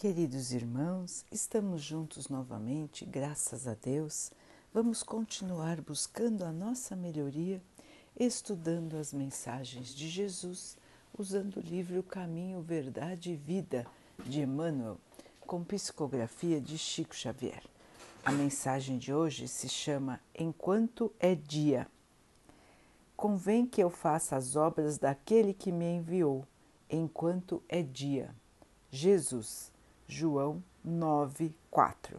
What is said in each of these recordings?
Queridos irmãos, estamos juntos novamente, graças a Deus. Vamos continuar buscando a nossa melhoria, estudando as mensagens de Jesus, usando o livro Caminho, Verdade e Vida de Emmanuel, com psicografia de Chico Xavier. A mensagem de hoje se chama Enquanto é Dia. Convém que eu faça as obras daquele que me enviou, enquanto é dia. Jesus João 9, 4.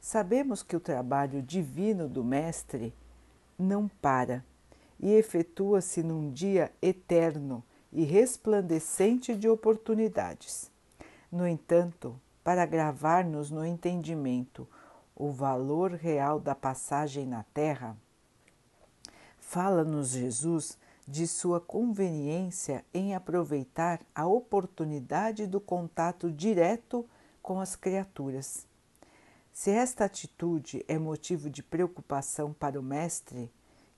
Sabemos que o trabalho divino do Mestre não para e efetua-se num dia eterno e resplandecente de oportunidades. No entanto, para gravar-nos no entendimento o valor real da passagem na Terra, fala-nos Jesus de sua conveniência em aproveitar a oportunidade do contato direto com as criaturas. Se esta atitude é motivo de preocupação para o Mestre,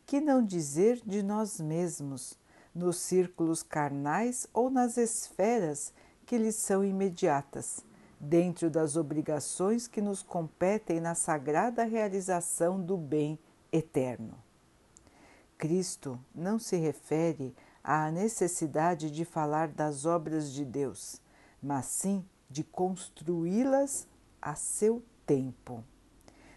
que não dizer de nós mesmos, nos círculos carnais ou nas esferas que lhes são imediatas, dentro das obrigações que nos competem na sagrada realização do bem eterno. Cristo não se refere à necessidade de falar das obras de Deus, mas sim de construí-las a seu tempo.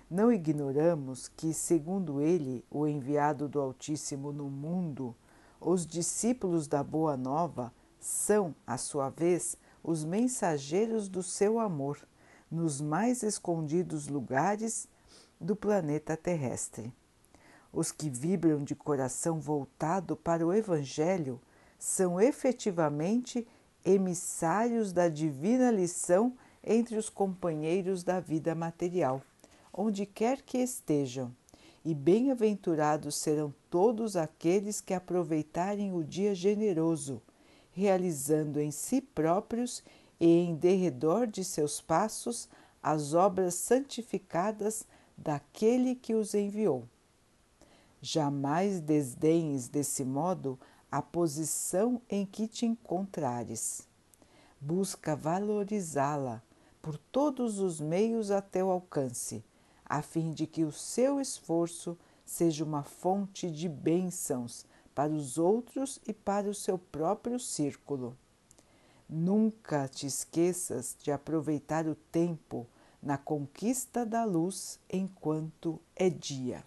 Não ignoramos que, segundo ele, o enviado do Altíssimo no mundo, os discípulos da Boa Nova são, à sua vez, os mensageiros do seu amor nos mais escondidos lugares do planeta terrestre. Os que vibram de coração voltado para o Evangelho são efetivamente emissários da divina lição entre os companheiros da vida material, onde quer que estejam, e bem-aventurados serão todos aqueles que aproveitarem o dia generoso, realizando em si próprios e em derredor de seus passos as obras santificadas daquele que os enviou. Jamais desdenhes desse modo a posição em que te encontrares. Busca valorizá-la por todos os meios a teu alcance, a fim de que o seu esforço seja uma fonte de bênçãos para os outros e para o seu próprio círculo. Nunca te esqueças de aproveitar o tempo na conquista da luz enquanto é dia.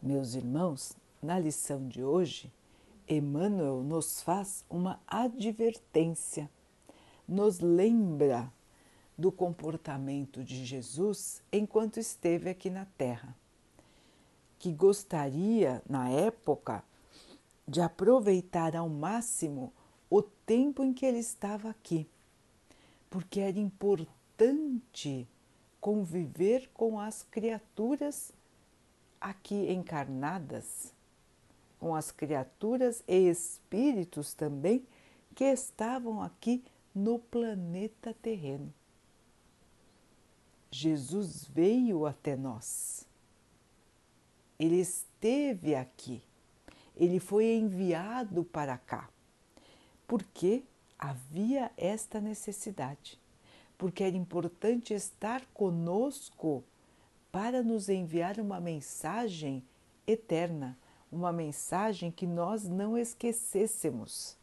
Meus irmãos, na lição de hoje, Emmanuel nos faz uma advertência, nos lembra do comportamento de Jesus enquanto esteve aqui na Terra, que gostaria, na época, de aproveitar ao máximo o tempo em que ele estava aqui, porque era importante conviver com as criaturas aqui encarnadas, com as criaturas e espíritos também que estavam aqui no planeta terreno. Jesus veio até nós. Ele esteve aqui. Ele foi enviado para cá. Porque havia esta necessidade. Porque era importante estar conosco para nos enviar uma mensagem eterna, uma mensagem que nós não esquecêssemos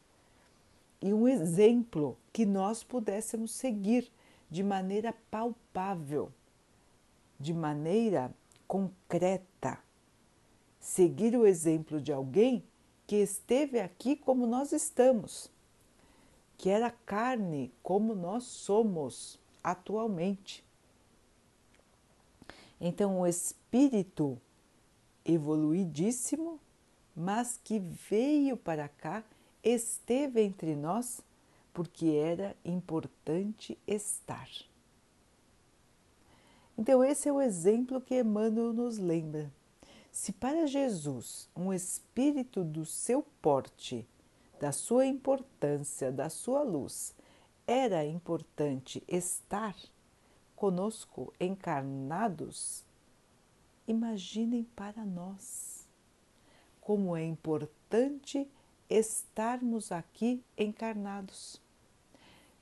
e um exemplo que nós pudéssemos seguir de maneira palpável, de maneira concreta. Seguir o exemplo de alguém que esteve aqui como nós estamos, que era carne como nós somos atualmente. Então, o espírito evoluidíssimo, mas que veio para cá, esteve entre nós porque era importante estar. Então, esse é o exemplo que Emmanuel nos lembra. Se para Jesus um espírito do seu porte, da sua importância, da sua luz, era importante estar, conosco encarnados, imaginem para nós como é importante estarmos aqui encarnados.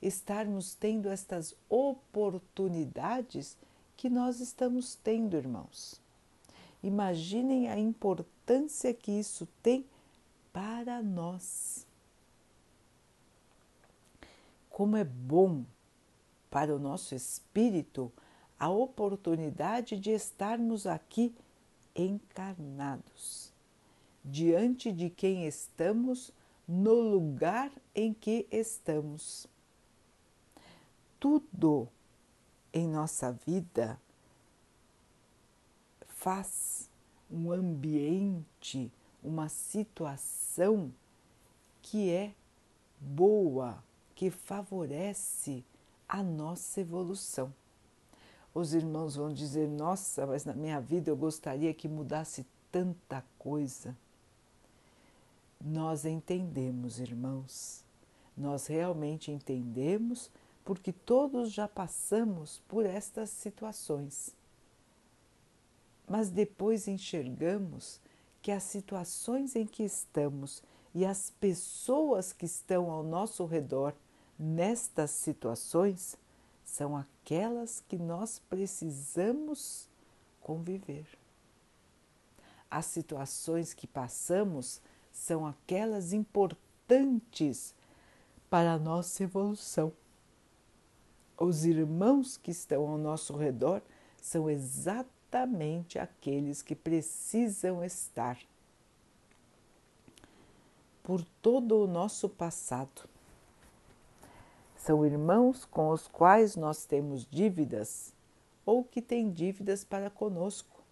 estarmos tendo estas oportunidades que nós estamos tendo, irmãos. Imaginem a importância que isso tem para nós. Como é bom para o nosso espírito a oportunidade de estarmos aqui encarnados, diante de quem estamos, no lugar em que estamos. Tudo em nossa vida faz um ambiente, uma situação que é boa, que favorece a nossa evolução. Os irmãos vão dizer: Nossa, mas na minha vida eu gostaria que mudasse tanta coisa. Nós entendemos, irmãos, nós realmente entendemos porque todos já passamos por estas situações mas depois enxergamos que as situações em que estamos e as pessoas que estão ao nosso redor nestas situações são aquelas que nós precisamos conviver. As situações que passamos são aquelas importantes para a nossa evolução. Os irmãos que estão ao nosso redor são exatamente aqueles que precisam estar. Por todo o nosso passado. São irmãos com os quais nós temos dívidas ou que têm dívidas para conosco.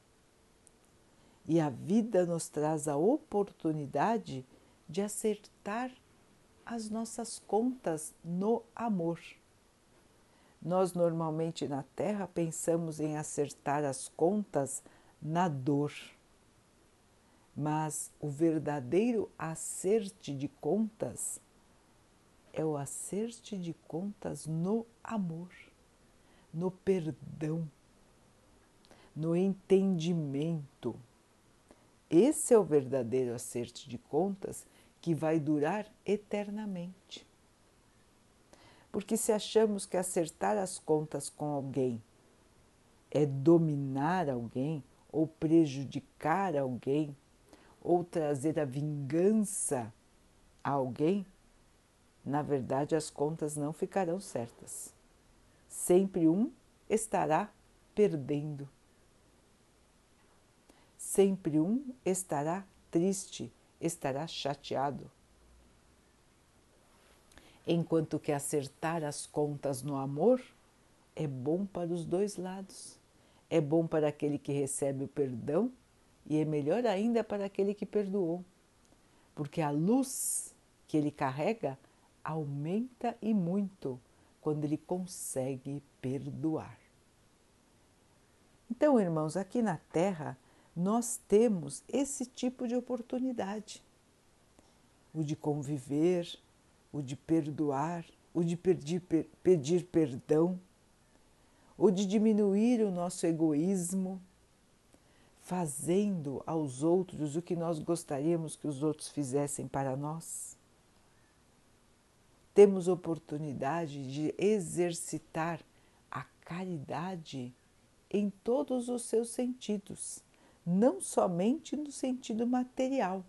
E a vida nos traz a oportunidade de acertar as nossas contas no amor. Nós normalmente na Terra pensamos em acertar as contas na dor, mas o verdadeiro acerte de contas é o acerte de contas no amor, no perdão, no entendimento. Esse é o verdadeiro acerte de contas que vai durar eternamente. Porque se achamos que acertar as contas com alguém é dominar alguém, ou prejudicar alguém, ou trazer a vingança a alguém, na verdade as contas não ficarão certas. Sempre um estará perdendo. Sempre um estará triste, estará chateado enquanto que acertar as contas no amor é bom para os dois lados. É bom para aquele que recebe o perdão e é melhor ainda para aquele que perdoou, porque a luz que ele carrega aumenta e muito quando ele consegue perdoar. Então, irmãos, aqui na Terra nós temos esse tipo de oportunidade, o de conviver, o de perdoar, o de pedir, pedir perdão, o de diminuir o nosso egoísmo, fazendo aos outros o que nós gostaríamos que os outros fizessem para nós. Temos oportunidade de exercitar a caridade em todos os seus sentidos, não somente no sentido material,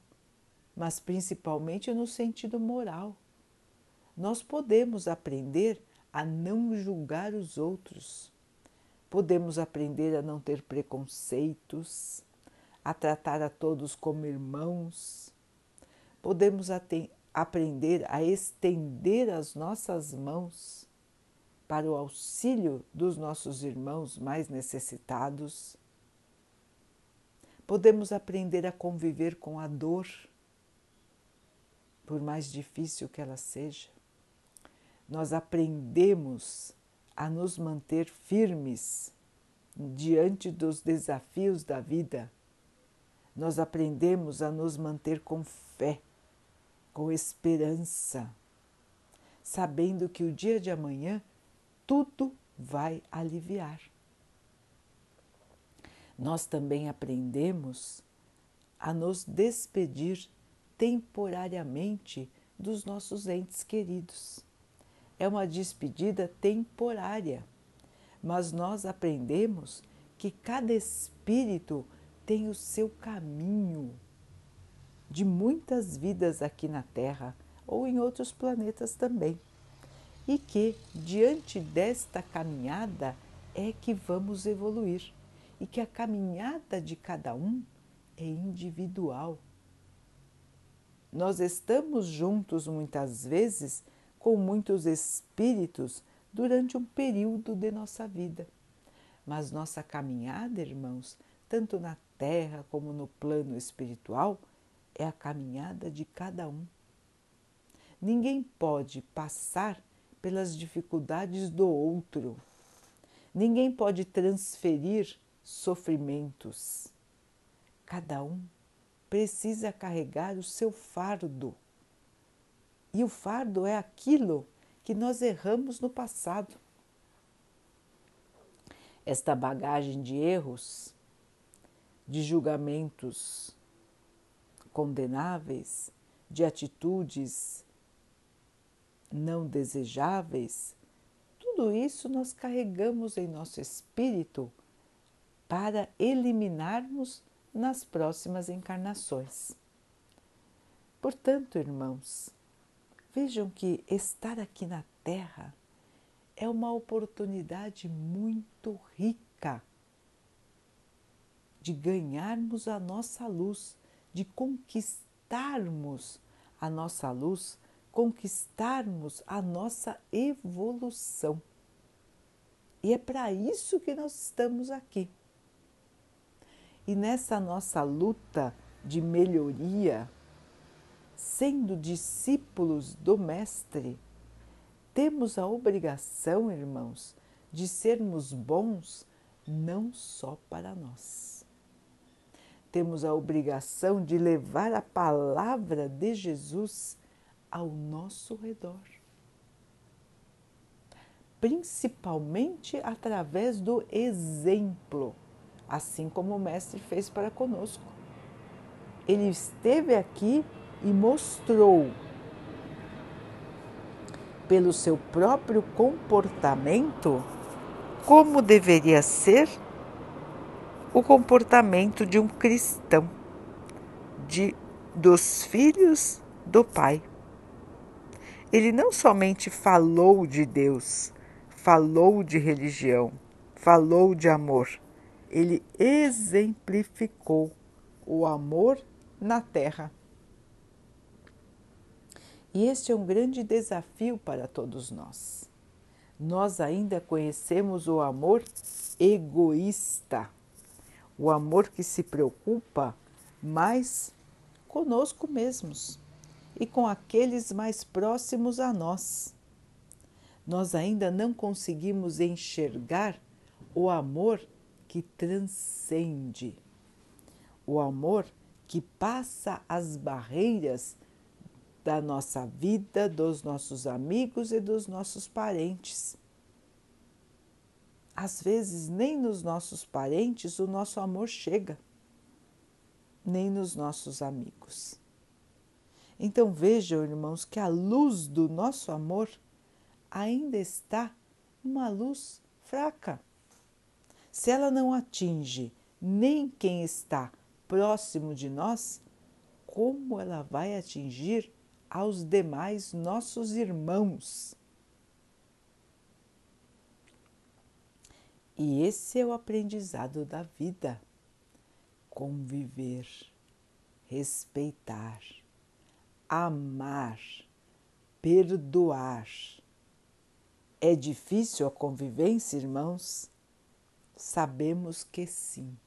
mas principalmente no sentido moral. Nós podemos aprender a não julgar os outros, podemos aprender a não ter preconceitos, a tratar a todos como irmãos, podemos aprender a estender as nossas mãos para o auxílio dos nossos irmãos mais necessitados. Podemos aprender a conviver com a dor, por mais difícil que ela seja nós aprendemos a nos manter firmes diante dos desafios da vida. Nós aprendemos a nos manter com fé, com esperança, sabendo que o dia de amanhã tudo vai aliviar. Nós também aprendemos a nos despedir temporariamente dos nossos entes queridos é uma despedida temporária, mas nós aprendemos que cada espírito tem o seu caminho de muitas vidas aqui na Terra ou em outros planetas também. E que diante desta caminhada é que vamos evoluir e que a caminhada de cada um é individual. Nós estamos juntos muitas vezes com muitos espíritos durante um período de nossa vida. Mas nossa caminhada, irmãos, tanto na terra como no plano espiritual, é a caminhada de cada um. Ninguém pode passar pelas dificuldades do outro. Ninguém pode transferir sofrimentos. Cada um precisa carregar o seu fardo. E o fardo é aquilo que nós erramos no passado. Esta bagagem de erros, de julgamentos condenáveis, de atitudes não desejáveis, tudo isso nós carregamos em nosso espírito para eliminarmos nas próximas encarnações. Portanto, irmãos, vejam que estar aqui na Terra é uma oportunidade muito rica de ganharmos a nossa luz, de conquistarmos a nossa luz conquistarmos a nossa evolução. E é para isso que nós estamos aqui. E nessa nossa luta de melhoria, sendo discípulos do Mestre, temos a obrigação, irmãos, de sermos bons não só para nós. Temos a obrigação de levar a palavra de Jesus ao nosso redor. Principalmente através do exemplo, assim como o Mestre fez para conosco. Ele esteve aqui e mostrou, pelo seu próprio comportamento, como deveria ser o comportamento de um cristão, de, dos filhos do Pai ele não somente falou de Deus, falou de religião, falou de amor, ele exemplificou o amor na terra. E este é um grande desafio para todos nós. Nós ainda conhecemos o amor egoísta, o amor que se preocupa mais conosco mesmos e com aqueles mais próximos a nós. Nós ainda não conseguimos enxergar o amor que transcende, o amor que passa as barreiras da nossa vida, dos nossos amigos e dos nossos parentes. Às vezes, nem nos nossos parentes o nosso amor chega, nem nos nossos amigos. Então vejam, irmãos, que a luz do nosso amor ainda está uma luz fraca. Se ela não atinge nem quem está próximo de nós, como ela vai atingir aos demais nossos irmãos? E esse é o aprendizado da vida: conviver, respeitar amar, perdoar. É difícil a convivência, irmãos? Sabemos que sim.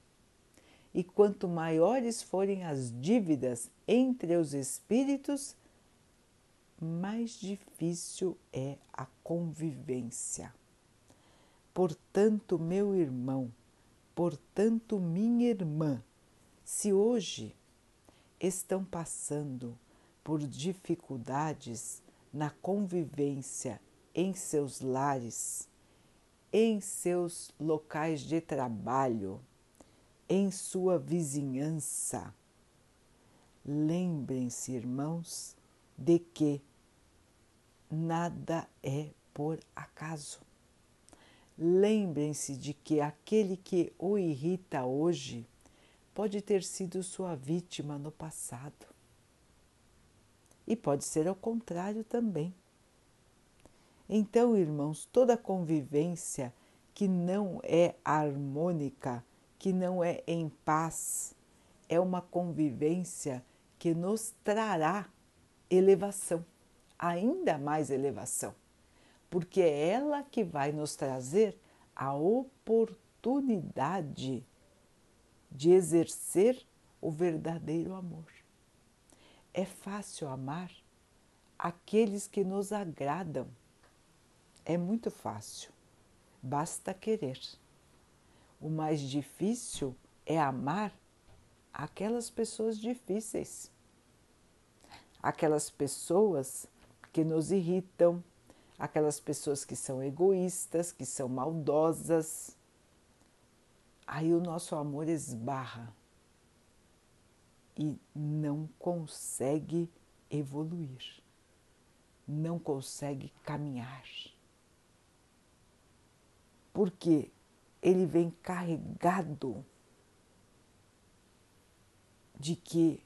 E quanto maiores forem as dívidas entre os espíritos, mais difícil é a convivência. Portanto, meu irmão, portanto, minha irmã, se hoje estão passando por dificuldades na convivência em seus lares, em seus locais de trabalho, em sua vizinhança. Lembrem-se, irmãos, de que nada é por acaso. Lembrem-se de que aquele que o irrita hoje pode ter sido sua vítima no passado. E pode ser ao contrário também. Então, irmãos, toda convivência que não é harmônica, que não é em paz, é uma convivência que nos trará elevação, ainda mais elevação porque é ela que vai nos trazer a oportunidade de exercer o verdadeiro amor. É fácil amar aqueles que nos agradam. É muito fácil, basta querer. O mais difícil é amar aquelas pessoas difíceis, aquelas pessoas que nos irritam, aquelas pessoas que são egoístas, que são maldosas. Aí o nosso amor esbarra e não consegue evoluir, não consegue caminhar. Porque ele vem carregado de que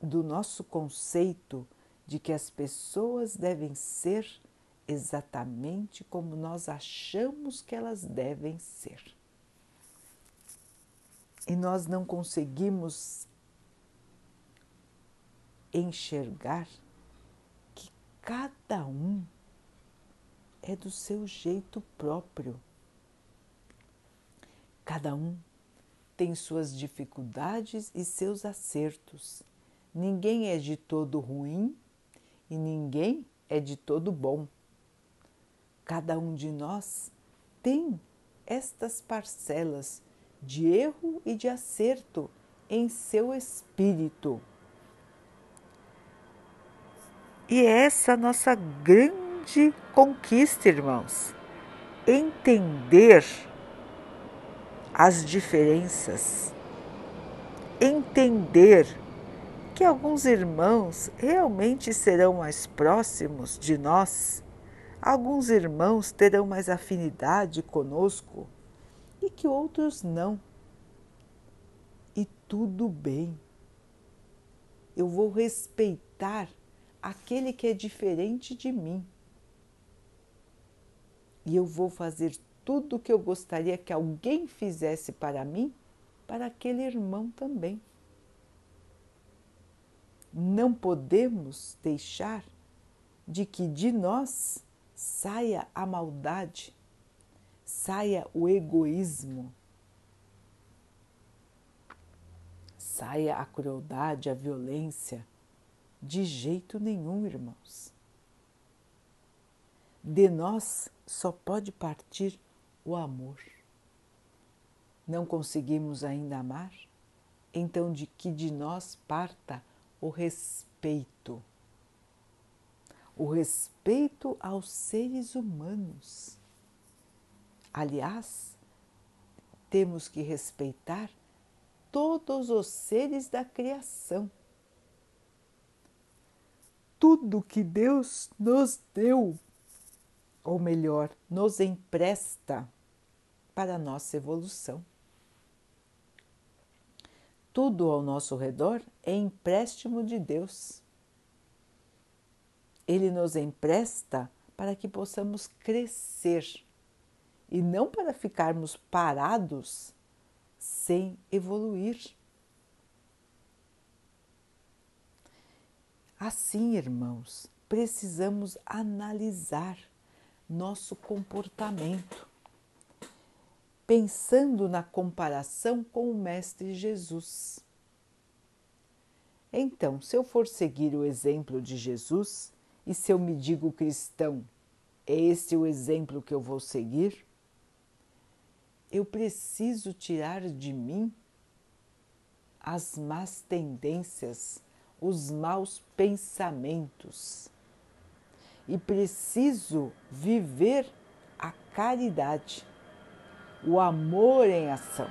do nosso conceito de que as pessoas devem ser exatamente como nós achamos que elas devem ser. E nós não conseguimos enxergar que cada um é do seu jeito próprio. Cada um tem suas dificuldades e seus acertos. Ninguém é de todo ruim e ninguém é de todo bom. Cada um de nós tem estas parcelas de erro e de acerto em seu espírito. E é essa nossa grande conquista, irmãos. Entender as diferenças, entender que alguns irmãos realmente serão mais próximos de nós, alguns irmãos terão mais afinidade conosco e que outros não. E tudo bem. Eu vou respeitar aquele que é diferente de mim. E eu vou fazer tudo o que eu gostaria que alguém fizesse para mim, para aquele irmão também não podemos deixar de que de nós saia a maldade, saia o egoísmo, saia a crueldade, a violência. De jeito nenhum, irmãos. De nós só pode partir o amor. Não conseguimos ainda amar? Então, de que de nós parta o respeito. O respeito aos seres humanos. Aliás, temos que respeitar todos os seres da criação. Tudo que Deus nos deu, ou melhor, nos empresta para a nossa evolução. Tudo ao nosso redor é empréstimo de Deus. Ele nos empresta para que possamos crescer e não para ficarmos parados sem evoluir. Assim, irmãos, precisamos analisar nosso comportamento pensando na comparação com o Mestre Jesus. Então, se eu for seguir o exemplo de Jesus e se eu me digo cristão, é esse o exemplo que eu vou seguir? Eu preciso tirar de mim as más tendências, os maus pensamentos e preciso viver a caridade o amor em ação.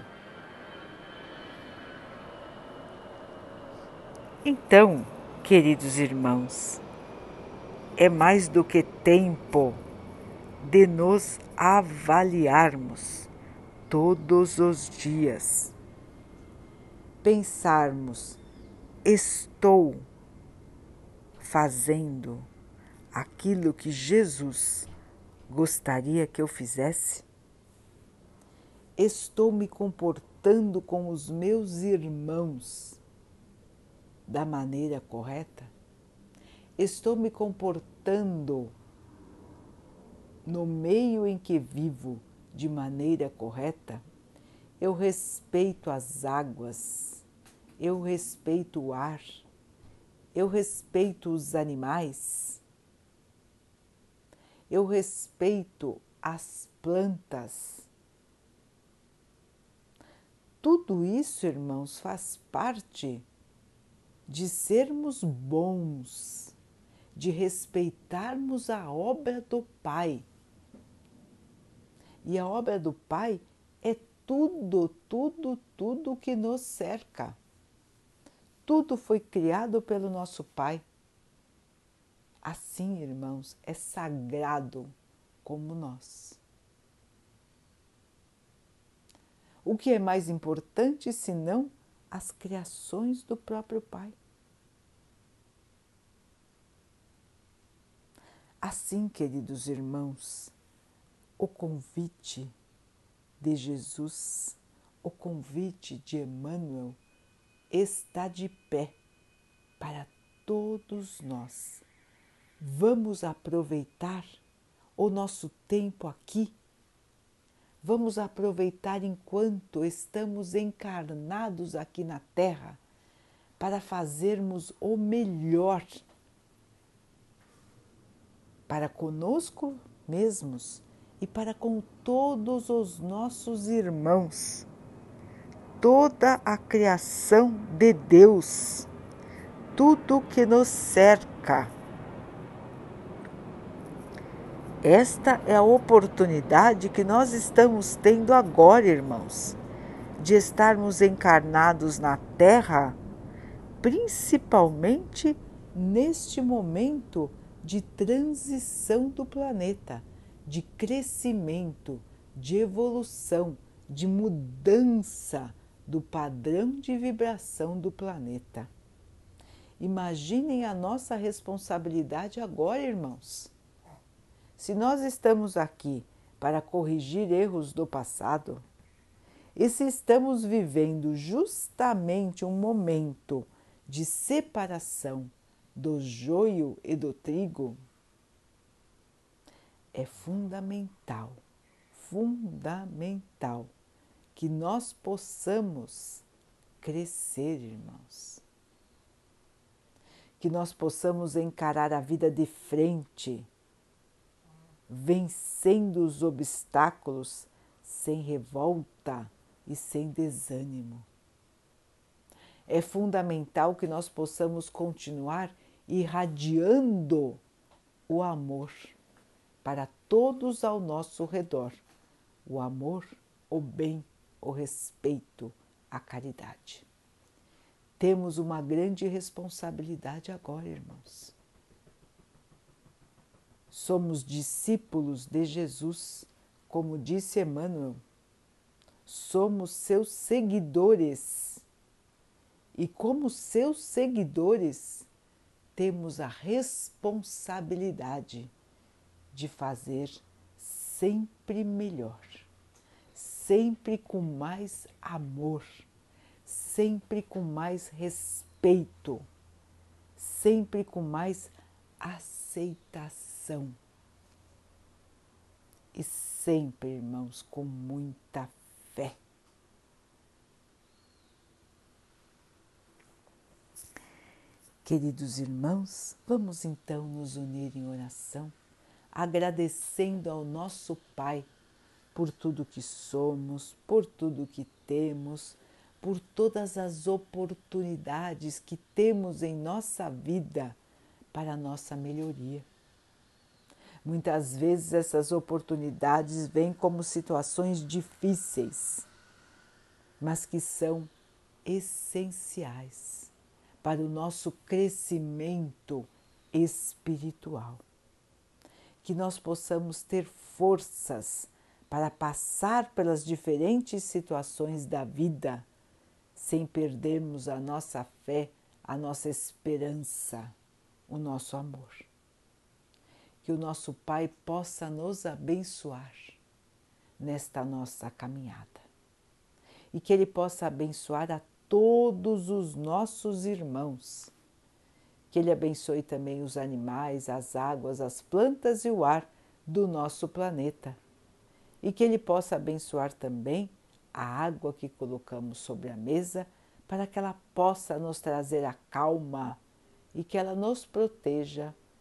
Então, queridos irmãos, é mais do que tempo de nos avaliarmos todos os dias. Pensarmos, estou fazendo aquilo que Jesus gostaria que eu fizesse? Estou me comportando com os meus irmãos da maneira correta? Estou me comportando no meio em que vivo de maneira correta? Eu respeito as águas, eu respeito o ar, eu respeito os animais, eu respeito as plantas. Tudo isso, irmãos, faz parte de sermos bons, de respeitarmos a obra do Pai. E a obra do Pai é tudo, tudo, tudo que nos cerca. Tudo foi criado pelo nosso Pai. Assim, irmãos, é sagrado como nós. O que é mais importante senão as criações do próprio Pai? Assim, queridos irmãos, o convite de Jesus, o convite de Emmanuel está de pé para todos nós. Vamos aproveitar o nosso tempo aqui. Vamos aproveitar enquanto estamos encarnados aqui na Terra para fazermos o melhor para conosco mesmos e para com todos os nossos irmãos toda a criação de Deus, tudo que nos cerca. Esta é a oportunidade que nós estamos tendo agora, irmãos, de estarmos encarnados na Terra, principalmente neste momento de transição do planeta, de crescimento, de evolução, de mudança do padrão de vibração do planeta. Imaginem a nossa responsabilidade agora, irmãos. Se nós estamos aqui para corrigir erros do passado, e se estamos vivendo justamente um momento de separação do joio e do trigo, é fundamental, fundamental que nós possamos crescer, irmãos. Que nós possamos encarar a vida de frente, vencendo os obstáculos sem revolta e sem desânimo. É fundamental que nós possamos continuar irradiando o amor para todos ao nosso redor. O amor, o bem, o respeito, a caridade. Temos uma grande responsabilidade agora, irmãos. Somos discípulos de Jesus, como disse Emmanuel. Somos seus seguidores. E como seus seguidores, temos a responsabilidade de fazer sempre melhor sempre com mais amor, sempre com mais respeito, sempre com mais aceitação. E sempre, irmãos, com muita fé. Queridos irmãos, vamos então nos unir em oração, agradecendo ao nosso Pai por tudo que somos, por tudo que temos, por todas as oportunidades que temos em nossa vida para a nossa melhoria. Muitas vezes essas oportunidades vêm como situações difíceis, mas que são essenciais para o nosso crescimento espiritual. que nós possamos ter forças para passar pelas diferentes situações da vida sem perdermos a nossa fé, a nossa esperança, o nosso amor. Que o nosso Pai possa nos abençoar nesta nossa caminhada e que Ele possa abençoar a todos os nossos irmãos. Que Ele abençoe também os animais, as águas, as plantas e o ar do nosso planeta. E que Ele possa abençoar também a água que colocamos sobre a mesa para que ela possa nos trazer a calma e que ela nos proteja